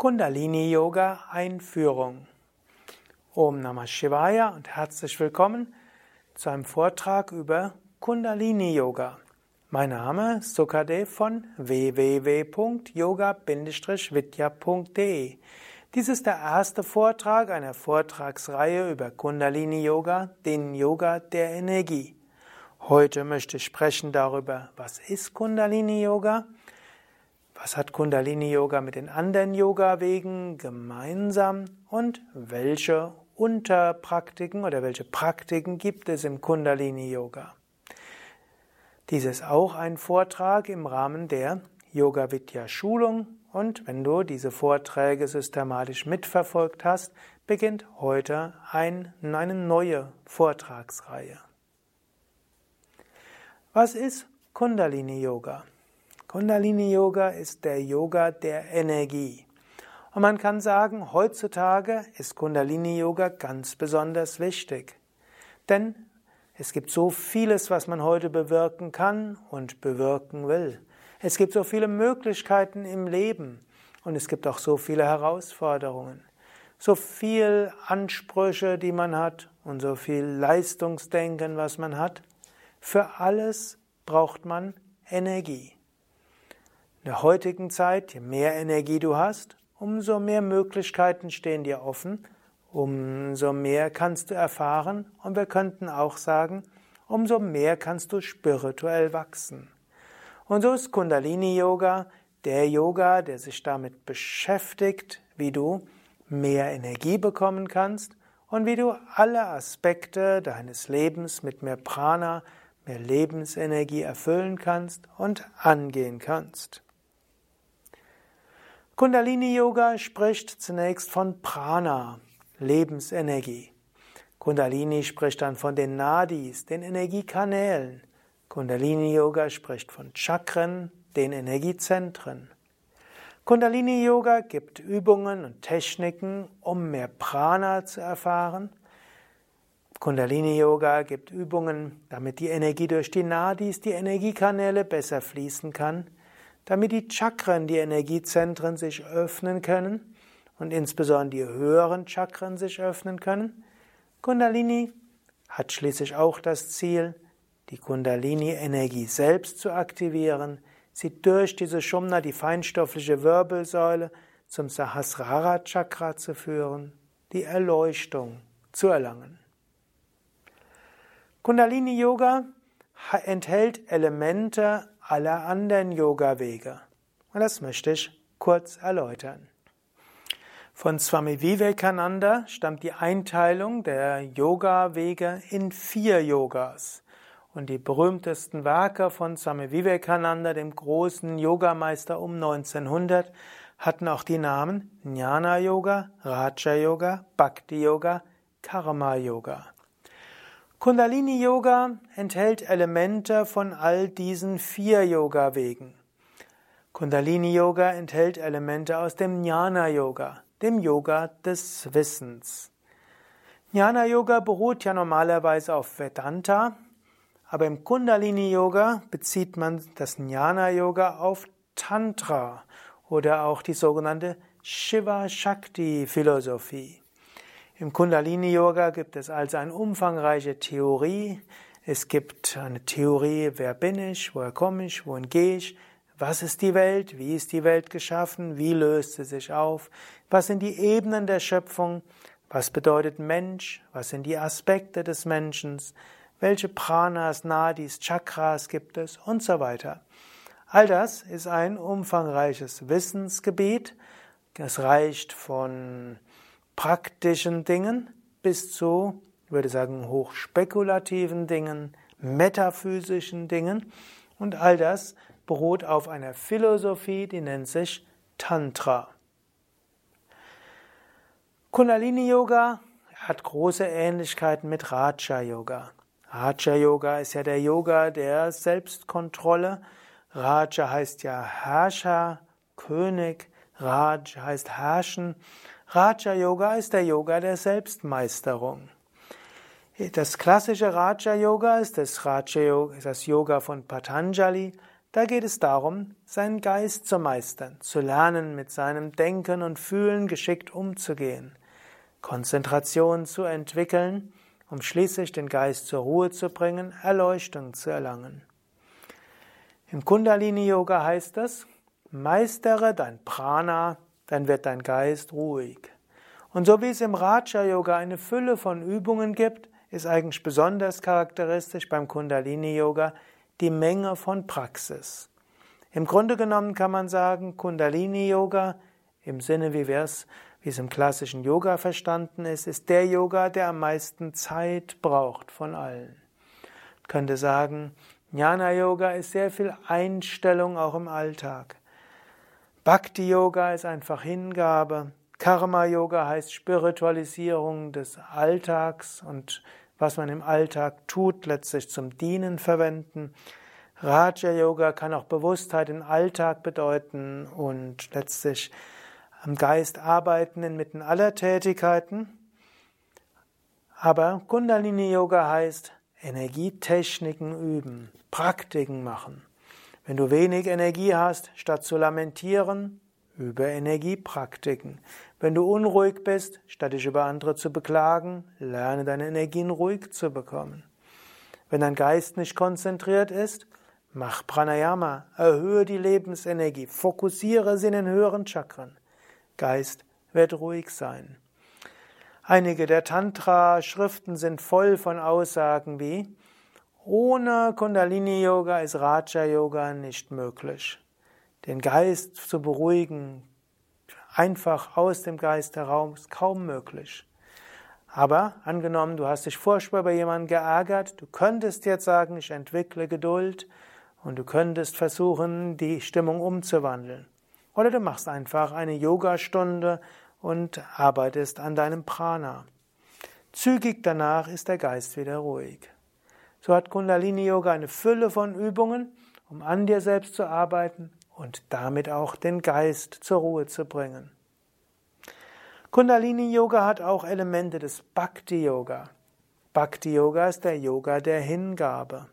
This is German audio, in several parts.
Kundalini Yoga Einführung. Om Namah Shivaya und herzlich willkommen zu einem Vortrag über Kundalini Yoga. Mein Name ist Sukadev von www.yoga-vidya.de. Dies ist der erste Vortrag einer Vortragsreihe über Kundalini Yoga, den Yoga der Energie. Heute möchte ich sprechen darüber, was ist Kundalini Yoga? Was hat Kundalini Yoga mit den anderen Yoga-Wegen gemeinsam und welche Unterpraktiken oder welche Praktiken gibt es im Kundalini Yoga? Dies ist auch ein Vortrag im Rahmen der Yoga Vidya Schulung und wenn du diese Vorträge systematisch mitverfolgt hast, beginnt heute ein, eine neue Vortragsreihe. Was ist Kundalini Yoga? Kundalini Yoga ist der Yoga der Energie. Und man kann sagen, heutzutage ist Kundalini Yoga ganz besonders wichtig. Denn es gibt so vieles, was man heute bewirken kann und bewirken will. Es gibt so viele Möglichkeiten im Leben und es gibt auch so viele Herausforderungen. So viel Ansprüche, die man hat und so viel Leistungsdenken, was man hat. Für alles braucht man Energie. In der heutigen Zeit, je mehr Energie du hast, umso mehr Möglichkeiten stehen dir offen, umso mehr kannst du erfahren und wir könnten auch sagen, umso mehr kannst du spirituell wachsen. Und so ist Kundalini Yoga der Yoga, der sich damit beschäftigt, wie du mehr Energie bekommen kannst und wie du alle Aspekte deines Lebens mit mehr Prana, mehr Lebensenergie erfüllen kannst und angehen kannst. Kundalini Yoga spricht zunächst von Prana, Lebensenergie. Kundalini spricht dann von den Nadis, den Energiekanälen. Kundalini Yoga spricht von Chakren, den Energiezentren. Kundalini Yoga gibt Übungen und Techniken, um mehr Prana zu erfahren. Kundalini Yoga gibt Übungen, damit die Energie durch die Nadis, die Energiekanäle besser fließen kann damit die Chakren, die Energiezentren sich öffnen können und insbesondere die höheren Chakren sich öffnen können. Kundalini hat schließlich auch das Ziel, die Kundalini-Energie selbst zu aktivieren, sie durch diese Shumna, die feinstoffliche Wirbelsäule, zum Sahasrara-Chakra zu führen, die Erleuchtung zu erlangen. Kundalini-Yoga enthält Elemente aller anderen Yoga-Wege. Und das möchte ich kurz erläutern. Von Swami Vivekananda stammt die Einteilung der Yoga-Wege in vier Yogas. Und die berühmtesten Werke von Swami Vivekananda, dem großen Yogameister um 1900, hatten auch die Namen Jnana Yoga, Raja Yoga, Bhakti Yoga, Karma Yoga. Kundalini Yoga enthält Elemente von all diesen vier Yoga-Wegen. Kundalini Yoga enthält Elemente aus dem Jnana Yoga, dem Yoga des Wissens. Jnana Yoga beruht ja normalerweise auf Vedanta, aber im Kundalini Yoga bezieht man das Jnana Yoga auf Tantra oder auch die sogenannte Shiva Shakti Philosophie. Im Kundalini Yoga gibt es also eine umfangreiche Theorie. Es gibt eine Theorie, wer bin ich, woher komme ich, wohin gehe ich, was ist die Welt, wie ist die Welt geschaffen, wie löst sie sich auf, was sind die Ebenen der Schöpfung, was bedeutet Mensch, was sind die Aspekte des Menschen, welche Pranas, Nadis, Chakras gibt es und so weiter. All das ist ein umfangreiches Wissensgebiet. Es reicht von praktischen Dingen bis zu, ich würde sagen, hochspekulativen Dingen, metaphysischen Dingen. Und all das beruht auf einer Philosophie, die nennt sich Tantra. Kundalini Yoga hat große Ähnlichkeiten mit Raja Yoga. Raja Yoga ist ja der Yoga der Selbstkontrolle. Raja heißt ja Herrscher, König. Raj heißt herrschen. Raja Yoga ist der Yoga der Selbstmeisterung. Das klassische Raja Yoga ist das Raja Yoga, das Yoga von Patanjali. Da geht es darum, seinen Geist zu meistern, zu lernen, mit seinem Denken und Fühlen geschickt umzugehen, Konzentration zu entwickeln, um schließlich den Geist zur Ruhe zu bringen, Erleuchtung zu erlangen. Im Kundalini-Yoga heißt es, meistere dein Prana, dann wird dein Geist ruhig. Und so wie es im Raja-Yoga eine Fülle von Übungen gibt, ist eigentlich besonders charakteristisch beim Kundalini-Yoga die Menge von Praxis. Im Grunde genommen kann man sagen, Kundalini-Yoga im Sinne, wie wie es im klassischen Yoga verstanden ist, ist der Yoga, der am meisten Zeit braucht von allen. Man könnte sagen, Jnana Yoga ist sehr viel Einstellung auch im Alltag. Bhakti Yoga ist einfach Hingabe. Karma Yoga heißt Spiritualisierung des Alltags und was man im Alltag tut, letztlich zum Dienen verwenden. Raja Yoga kann auch Bewusstheit im Alltag bedeuten und letztlich am Geist arbeiten inmitten aller Tätigkeiten. Aber Kundalini Yoga heißt Energietechniken üben, Praktiken machen. Wenn du wenig Energie hast, statt zu lamentieren, übe Energiepraktiken. Wenn du unruhig bist, statt dich über andere zu beklagen, lerne deine Energien ruhig zu bekommen. Wenn dein Geist nicht konzentriert ist, mach Pranayama, erhöhe die Lebensenergie, fokussiere sie in den höheren Chakren. Geist wird ruhig sein. Einige der Tantra-Schriften sind voll von Aussagen wie ohne Kundalini-Yoga ist Raja-Yoga nicht möglich. Den Geist zu beruhigen, einfach aus dem Geist heraus, ist kaum möglich. Aber angenommen, du hast dich furchtbar bei jemandem geärgert, du könntest jetzt sagen, ich entwickle Geduld und du könntest versuchen, die Stimmung umzuwandeln. Oder du machst einfach eine Yogastunde und arbeitest an deinem Prana. Zügig danach ist der Geist wieder ruhig. So hat Kundalini Yoga eine Fülle von Übungen, um an dir selbst zu arbeiten und damit auch den Geist zur Ruhe zu bringen. Kundalini Yoga hat auch Elemente des Bhakti Yoga. Bhakti Yoga ist der Yoga der Hingabe.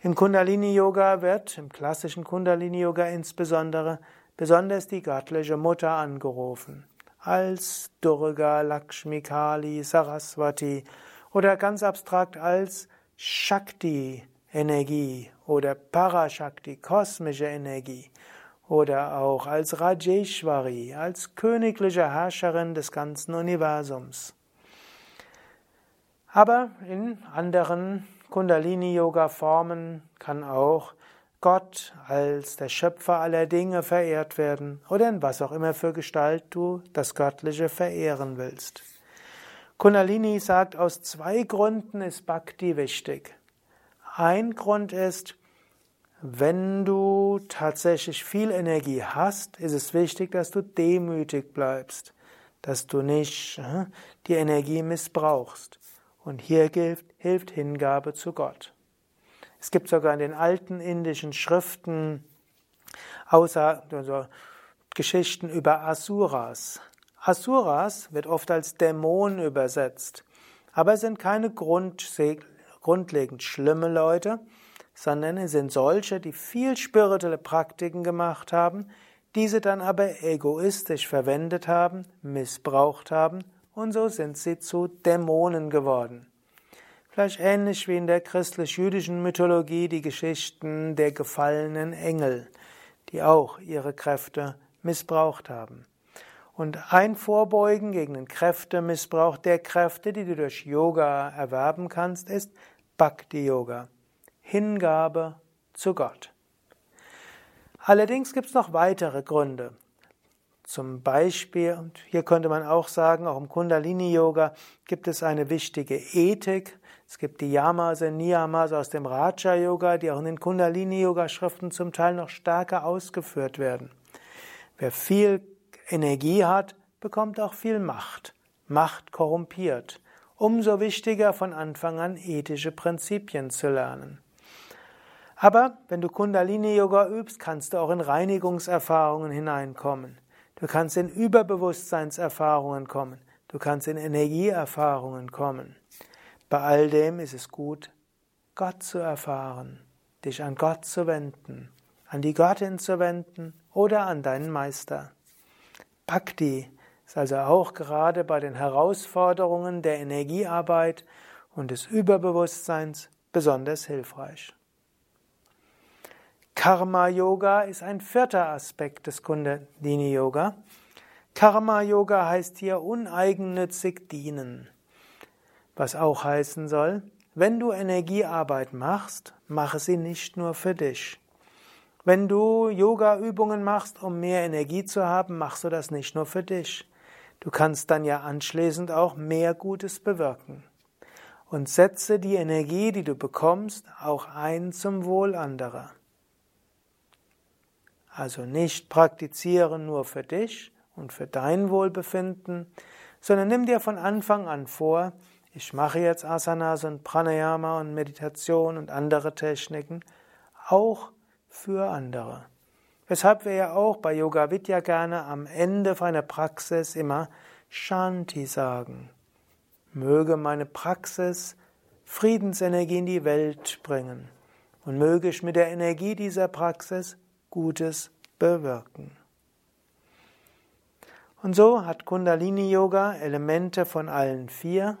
Im Kundalini Yoga wird, im klassischen Kundalini Yoga insbesondere, besonders die göttliche Mutter angerufen als Durga, Lakshmi, Kali, Saraswati oder ganz abstrakt als Shakti Energie oder Parashakti, kosmische Energie oder auch als Rajeshwari, als königliche Herrscherin des ganzen Universums. Aber in anderen Kundalini-Yoga-Formen kann auch Gott als der Schöpfer aller Dinge verehrt werden oder in was auch immer für Gestalt du das Göttliche verehren willst. Kundalini sagt, aus zwei Gründen ist Bhakti wichtig. Ein Grund ist, wenn du tatsächlich viel Energie hast, ist es wichtig, dass du demütig bleibst, dass du nicht äh, die Energie missbrauchst. Und hier hilft, hilft Hingabe zu Gott. Es gibt sogar in den alten indischen Schriften außer also Geschichten über Asuras. Asuras wird oft als Dämon übersetzt, aber es sind keine grundlegend schlimme Leute, sondern es sind solche, die viel spirituelle Praktiken gemacht haben, diese dann aber egoistisch verwendet haben, missbraucht haben und so sind sie zu Dämonen geworden. Vielleicht ähnlich wie in der christlich-jüdischen Mythologie die Geschichten der gefallenen Engel, die auch ihre Kräfte missbraucht haben. Und ein Vorbeugen gegen den Kräftemissbrauch der Kräfte, die du durch Yoga erwerben kannst, ist Bhakti Yoga, Hingabe zu Gott. Allerdings gibt es noch weitere Gründe. Zum Beispiel, und hier könnte man auch sagen, auch im Kundalini Yoga gibt es eine wichtige Ethik, es gibt die Yamas und Niyamas aus dem Raja Yoga, die auch in den Kundalini Yoga Schriften zum Teil noch stärker ausgeführt werden. Wer viel Energie hat, bekommt auch viel Macht. Macht korrumpiert. Umso wichtiger von Anfang an ethische Prinzipien zu lernen. Aber wenn du Kundalini Yoga übst, kannst du auch in Reinigungserfahrungen hineinkommen. Du kannst in Überbewusstseinserfahrungen kommen. Du kannst in Energieerfahrungen kommen. Bei all dem ist es gut, Gott zu erfahren, dich an Gott zu wenden, an die Göttin zu wenden oder an deinen Meister. Bhakti ist also auch gerade bei den Herausforderungen der Energiearbeit und des Überbewusstseins besonders hilfreich. Karma Yoga ist ein vierter Aspekt des Kundalini Yoga. Karma Yoga heißt hier uneigennützig dienen. Was auch heißen soll, wenn du Energiearbeit machst, mache sie nicht nur für dich. Wenn du Yoga-Übungen machst, um mehr Energie zu haben, machst du das nicht nur für dich. Du kannst dann ja anschließend auch mehr Gutes bewirken. Und setze die Energie, die du bekommst, auch ein zum Wohl anderer. Also nicht praktizieren nur für dich und für dein Wohlbefinden, sondern nimm dir von Anfang an vor, ich mache jetzt Asanas und Pranayama und Meditation und andere Techniken auch für andere. Weshalb wir ja auch bei Yoga Vidya gerne am Ende von einer Praxis immer Shanti sagen. Möge meine Praxis Friedensenergie in die Welt bringen und möge ich mit der Energie dieser Praxis Gutes bewirken. Und so hat Kundalini Yoga Elemente von allen vier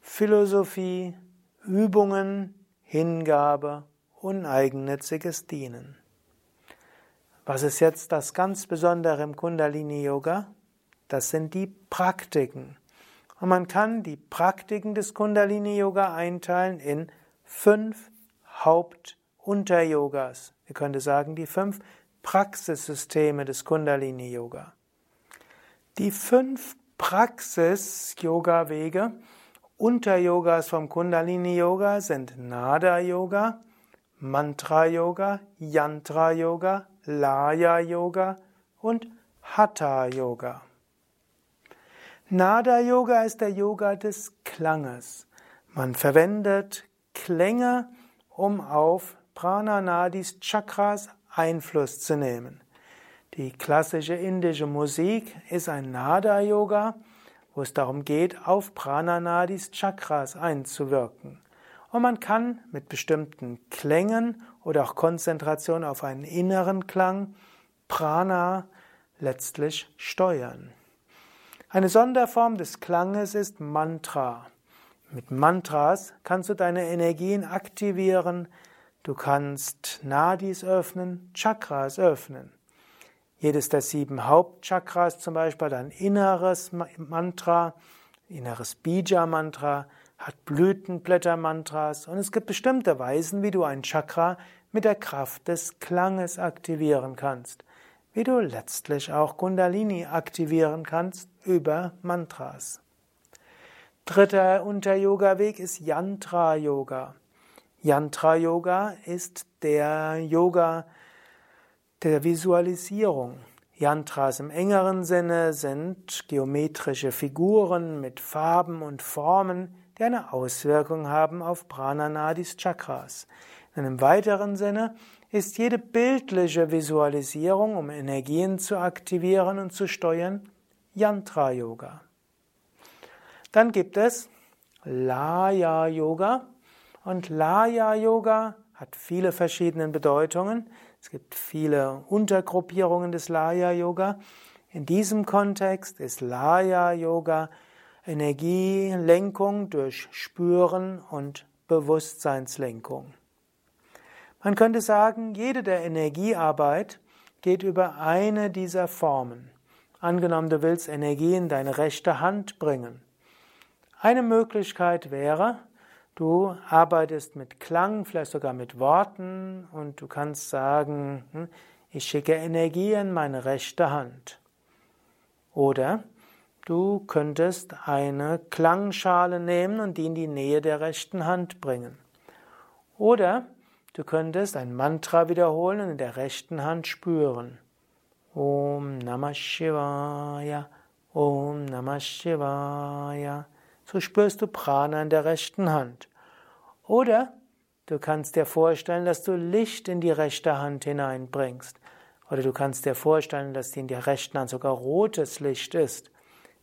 Philosophie, Übungen, Hingabe, uneigennütziges Dienen. Was ist jetzt das ganz Besondere im Kundalini Yoga? Das sind die Praktiken. Und man kann die Praktiken des Kundalini Yoga einteilen in fünf Hauptunteryogas. Wir könnten sagen, die fünf Praxissysteme des Kundalini Yoga. Die fünf Praxis-Yoga-Wege Unteryogas vom Kundalini Yoga sind Nada Yoga, Mantra Yoga, Yantra Yoga, Laya Yoga und Hatha Yoga. Nada Yoga ist der Yoga des Klanges. Man verwendet Klänge, um auf Prana Nadis Chakras Einfluss zu nehmen. Die klassische indische Musik ist ein Nada Yoga wo es darum geht, auf Prananadis Chakras einzuwirken. Und man kann mit bestimmten Klängen oder auch Konzentration auf einen inneren Klang Prana letztlich steuern. Eine Sonderform des Klanges ist Mantra. Mit Mantras kannst du deine Energien aktivieren, du kannst Nadis öffnen, Chakras öffnen. Jedes der sieben Hauptchakras zum Beispiel hat ein inneres Mantra, inneres Bija-Mantra, hat Blütenblätter-Mantras und es gibt bestimmte Weisen, wie du ein Chakra mit der Kraft des Klanges aktivieren kannst, wie du letztlich auch Kundalini aktivieren kannst über Mantras. Dritter Unter-Yoga-Weg ist Yantra-Yoga. Yantra-Yoga ist der Yoga, der Visualisierung. Yantras im engeren Sinne sind geometrische Figuren mit Farben und Formen, die eine Auswirkung haben auf Prananadis Chakras. In einem weiteren Sinne ist jede bildliche Visualisierung, um Energien zu aktivieren und zu steuern, Yantra Yoga. Dann gibt es Laya Yoga und Laya Yoga hat viele verschiedene Bedeutungen. Es gibt viele Untergruppierungen des Laya Yoga. In diesem Kontext ist Laya Yoga Energielenkung durch Spüren und Bewusstseinslenkung. Man könnte sagen, jede der Energiearbeit geht über eine dieser Formen. Angenommen, du willst Energie in deine rechte Hand bringen. Eine Möglichkeit wäre, Du arbeitest mit Klang, vielleicht sogar mit Worten und du kannst sagen, hm, ich schicke Energie in meine rechte Hand. Oder du könntest eine Klangschale nehmen und die in die Nähe der rechten Hand bringen. Oder du könntest ein Mantra wiederholen und in der rechten Hand spüren. Om Namah Shivaya, Om Namah Shivaya so spürst du Prana in der rechten Hand. Oder du kannst dir vorstellen, dass du Licht in die rechte Hand hineinbringst. Oder du kannst dir vorstellen, dass in der rechten Hand sogar rotes Licht ist.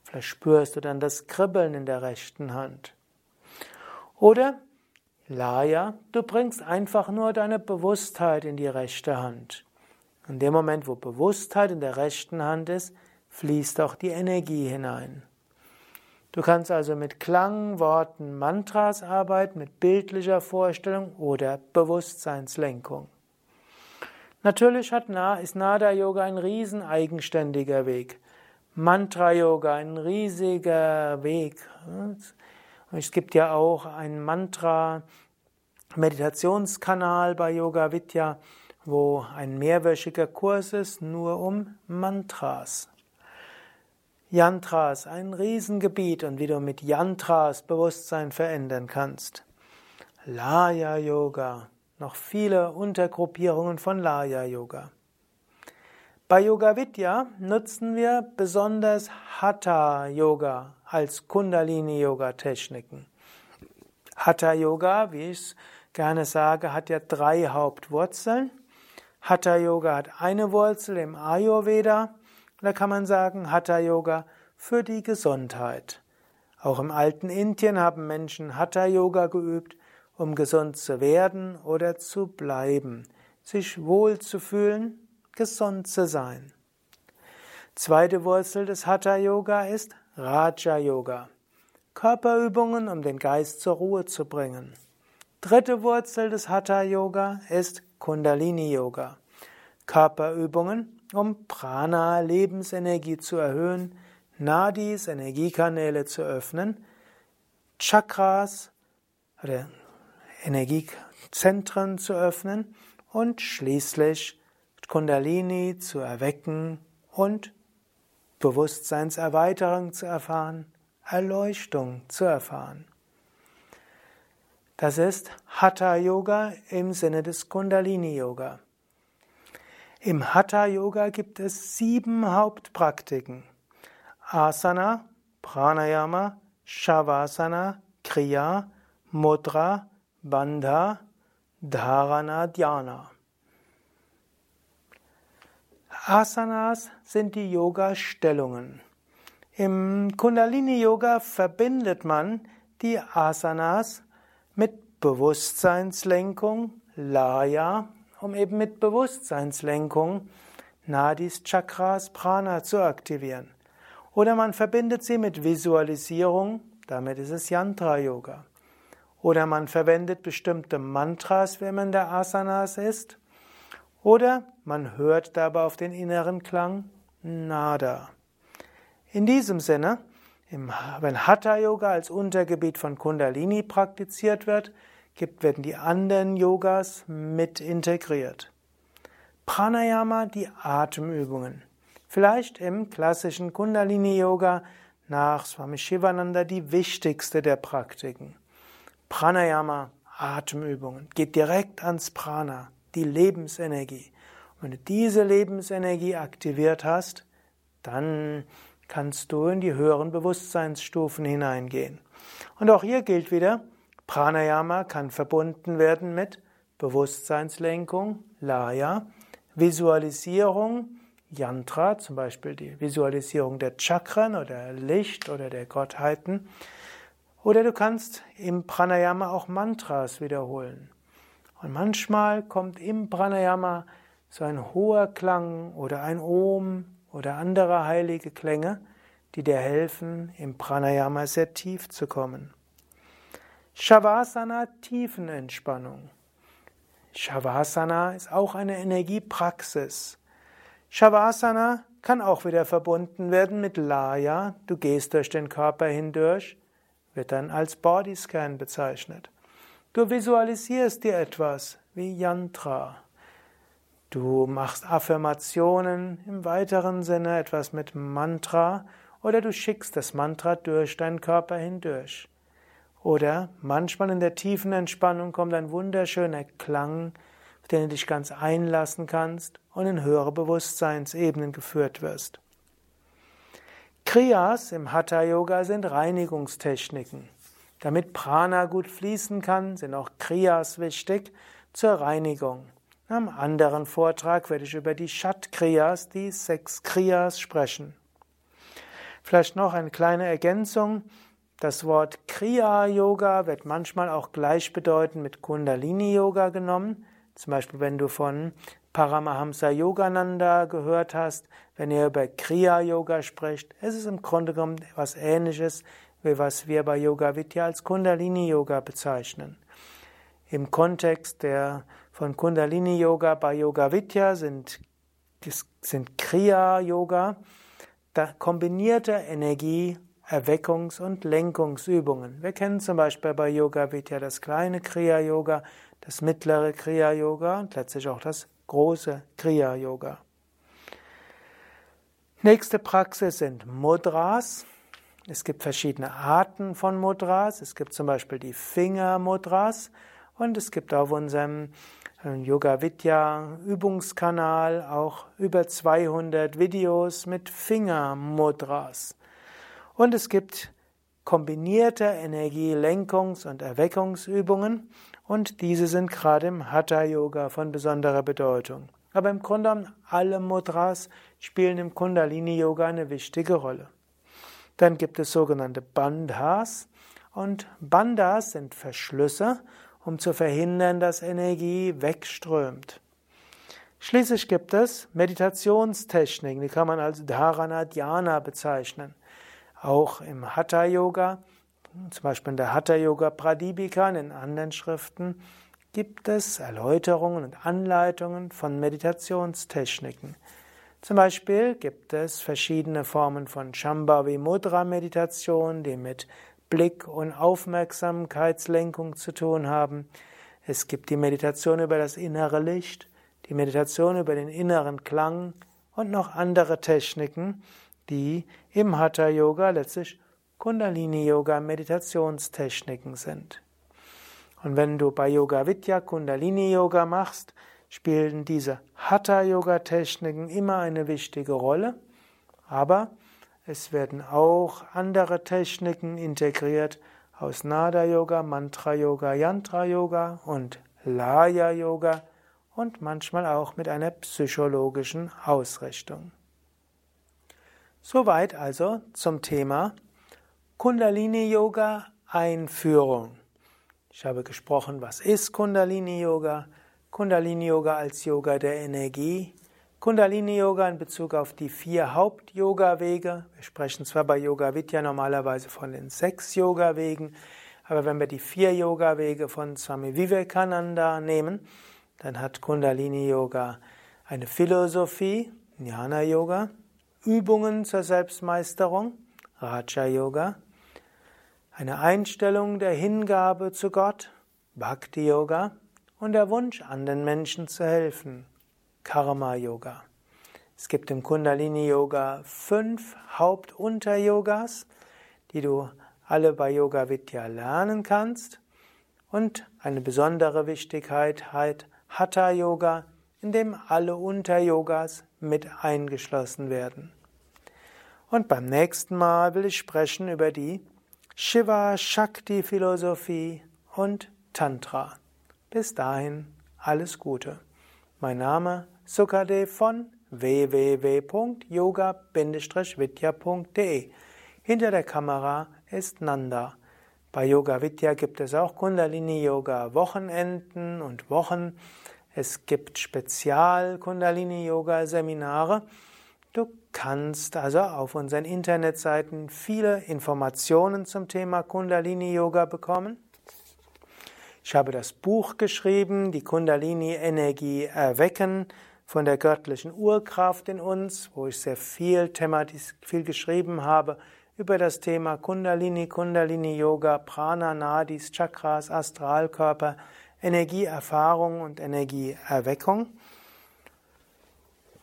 Vielleicht spürst du dann das Kribbeln in der rechten Hand. Oder Laya, du bringst einfach nur deine Bewusstheit in die rechte Hand. In dem Moment, wo Bewusstheit in der rechten Hand ist, fließt auch die Energie hinein. Du kannst also mit Klang, Worten, Mantras arbeiten, mit bildlicher Vorstellung oder Bewusstseinslenkung. Natürlich hat, ist Nada Yoga ein riesen eigenständiger Weg. Mantra Yoga ein riesiger Weg. Es gibt ja auch einen Mantra Meditationskanal bei Yoga Vidya, wo ein mehrwöchiger Kurs ist nur um Mantras. Yantras, ein Riesengebiet und wie du mit Yantras Bewusstsein verändern kannst. Laya Yoga, noch viele Untergruppierungen von Laya Yoga. Bei Yoga Vidya nutzen wir besonders Hatha Yoga als Kundalini Yoga Techniken. Hatha Yoga, wie ich es gerne sage, hat ja drei Hauptwurzeln. Hatha Yoga hat eine Wurzel im Ayurveda, da kann man sagen, Hatha Yoga für die Gesundheit. Auch im alten Indien haben Menschen Hatha Yoga geübt, um gesund zu werden oder zu bleiben, sich wohl zu fühlen, gesund zu sein. Zweite Wurzel des Hatha Yoga ist Raja Yoga. Körperübungen, um den Geist zur Ruhe zu bringen. Dritte Wurzel des Hatha Yoga ist Kundalini Yoga. Körperübungen, um Prana, Lebensenergie zu erhöhen, Nadis, Energiekanäle zu öffnen, Chakras oder Energiezentren zu öffnen und schließlich Kundalini zu erwecken und Bewusstseinserweiterung zu erfahren, Erleuchtung zu erfahren. Das ist Hatha Yoga im Sinne des Kundalini Yoga. Im Hatha Yoga gibt es sieben Hauptpraktiken. Asana, Pranayama, Shavasana, Kriya, Mudra, Bandha, Dharana, Dhyana. Asanas sind die Yoga-Stellungen. Im Kundalini-Yoga verbindet man die Asanas mit Bewusstseinslenkung, Laya, um eben mit Bewusstseinslenkung Nadis, Chakras, Prana zu aktivieren. Oder man verbindet sie mit Visualisierung, damit ist es Yantra Yoga. Oder man verwendet bestimmte Mantras, wenn man der Asanas ist. Oder man hört dabei auf den inneren Klang Nada. In diesem Sinne wenn Hatha Yoga als Untergebiet von Kundalini praktiziert wird, werden die anderen Yogas mit integriert. Pranayama, die Atemübungen. Vielleicht im klassischen Kundalini Yoga nach Swami Shivananda die wichtigste der Praktiken. Pranayama, Atemübungen, geht direkt ans Prana, die Lebensenergie. Wenn du diese Lebensenergie aktiviert hast, dann kannst du in die höheren Bewusstseinsstufen hineingehen. Und auch hier gilt wieder, Pranayama kann verbunden werden mit Bewusstseinslenkung, Laya, Visualisierung, Yantra, zum Beispiel die Visualisierung der Chakren oder Licht oder der Gottheiten. Oder du kannst im Pranayama auch Mantras wiederholen. Und manchmal kommt im Pranayama so ein hoher Klang oder ein Om oder andere heilige Klänge, die dir helfen, im Pranayama sehr tief zu kommen. Shavasana Tiefenentspannung. Shavasana ist auch eine Energiepraxis. Shavasana kann auch wieder verbunden werden mit Laya. Du gehst durch den Körper hindurch, wird dann als Bodyscan bezeichnet. Du visualisierst dir etwas wie Yantra. Du machst Affirmationen im weiteren Sinne, etwas mit Mantra, oder du schickst das Mantra durch deinen Körper hindurch. Oder manchmal in der tiefen Entspannung kommt ein wunderschöner Klang, auf den du dich ganz einlassen kannst und in höhere Bewusstseinsebenen geführt wirst. Kriyas im Hatha Yoga sind Reinigungstechniken. Damit Prana gut fließen kann, sind auch Kriyas wichtig zur Reinigung. Am anderen Vortrag werde ich über die Shat Kriyas, die sechs Kriyas sprechen. Vielleicht noch eine kleine Ergänzung. Das Wort Kriya Yoga wird manchmal auch gleichbedeutend mit Kundalini Yoga genommen. Zum Beispiel, wenn du von Paramahamsa Yogananda gehört hast, wenn er über Kriya Yoga spricht, ist es im Grunde genommen etwas Ähnliches, wie was wir bei Yoga Vidya als Kundalini Yoga bezeichnen. Im Kontext der von Kundalini Yoga bei Yoga Vidya sind, sind Kriya Yoga, kombinierte Energie Erweckungs- und Lenkungsübungen. Wir kennen zum Beispiel bei Yoga Vidya das kleine Kriya Yoga, das mittlere Kriya Yoga und letztlich auch das große Kriya Yoga. Nächste Praxis sind Mudras. Es gibt verschiedene Arten von Mudras. Es gibt zum Beispiel die Finger-Mudras und es gibt auf unserem äh, Yoga Vidya Übungskanal auch über 200 Videos mit Finger-Mudras. Und es gibt kombinierte Energielenkungs- und Erweckungsübungen und diese sind gerade im Hatha Yoga von besonderer Bedeutung. Aber im Grunde genommen alle Mudras spielen im Kundalini Yoga eine wichtige Rolle. Dann gibt es sogenannte Bandhas und Bandhas sind Verschlüsse, um zu verhindern, dass Energie wegströmt. Schließlich gibt es Meditationstechniken, die kann man als Dharana Dhyana bezeichnen. Auch im Hatha Yoga, zum Beispiel in der Hatha Yoga Pradipika in anderen Schriften, gibt es Erläuterungen und Anleitungen von Meditationstechniken. Zum Beispiel gibt es verschiedene Formen von Shambhavi Mudra Meditation, die mit Blick- und Aufmerksamkeitslenkung zu tun haben. Es gibt die Meditation über das innere Licht, die Meditation über den inneren Klang und noch andere Techniken, die im Hatha Yoga letztlich Kundalini Yoga Meditationstechniken sind. Und wenn du bei Yoga Vidya Kundalini Yoga machst, spielen diese Hatha Yoga Techniken immer eine wichtige Rolle, aber es werden auch andere Techniken integriert aus Nada Yoga, Mantra Yoga, Yantra Yoga und Laya Yoga und manchmal auch mit einer psychologischen Ausrichtung. Soweit also zum Thema Kundalini Yoga Einführung. Ich habe gesprochen, was ist Kundalini Yoga? Kundalini Yoga als Yoga der Energie. Kundalini Yoga in Bezug auf die vier Haupt-Yoga-Wege. Wir sprechen zwar bei Yoga Vidya normalerweise von den sechs Yoga-Wegen, aber wenn wir die vier Yoga-Wege von Swami Vivekananda nehmen, dann hat Kundalini Yoga eine Philosophie, Jnana Yoga, Übungen zur Selbstmeisterung, Raja Yoga, eine Einstellung der Hingabe zu Gott, Bhakti Yoga und der Wunsch, anderen Menschen zu helfen, Karma Yoga. Es gibt im Kundalini Yoga fünf Hauptunteryogas, die du alle bei Yoga Vidya lernen kannst. Und eine besondere Wichtigkeit hat Hatha Yoga, in dem alle Unteryogas mit eingeschlossen werden. Und beim nächsten Mal will ich sprechen über die Shiva Shakti Philosophie und Tantra. Bis dahin alles Gute. Mein Name Sukadev von www.yoga-vidya.de. Hinter der Kamera ist Nanda. Bei Yoga Vidya gibt es auch Kundalini Yoga Wochenenden und Wochen. Es gibt Spezial Kundalini Yoga Seminare. Du kannst also auf unseren Internetseiten viele Informationen zum Thema Kundalini Yoga bekommen. Ich habe das Buch geschrieben, die Kundalini Energie erwecken von der göttlichen Urkraft in uns, wo ich sehr viel viel geschrieben habe über das Thema Kundalini, Kundalini Yoga, Prana, Nadis, Chakras, Astralkörper, Energieerfahrung und Energieerweckung.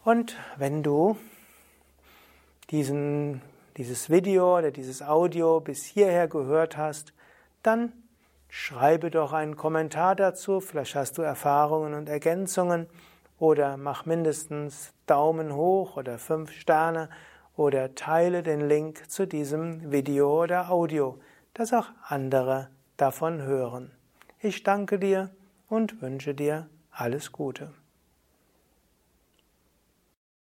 Und wenn du diesen, dieses Video oder dieses Audio bis hierher gehört hast, dann schreibe doch einen Kommentar dazu. Vielleicht hast du Erfahrungen und Ergänzungen oder mach mindestens Daumen hoch oder fünf Sterne oder teile den Link zu diesem Video oder Audio, dass auch andere davon hören. Ich danke dir und wünsche dir alles Gute.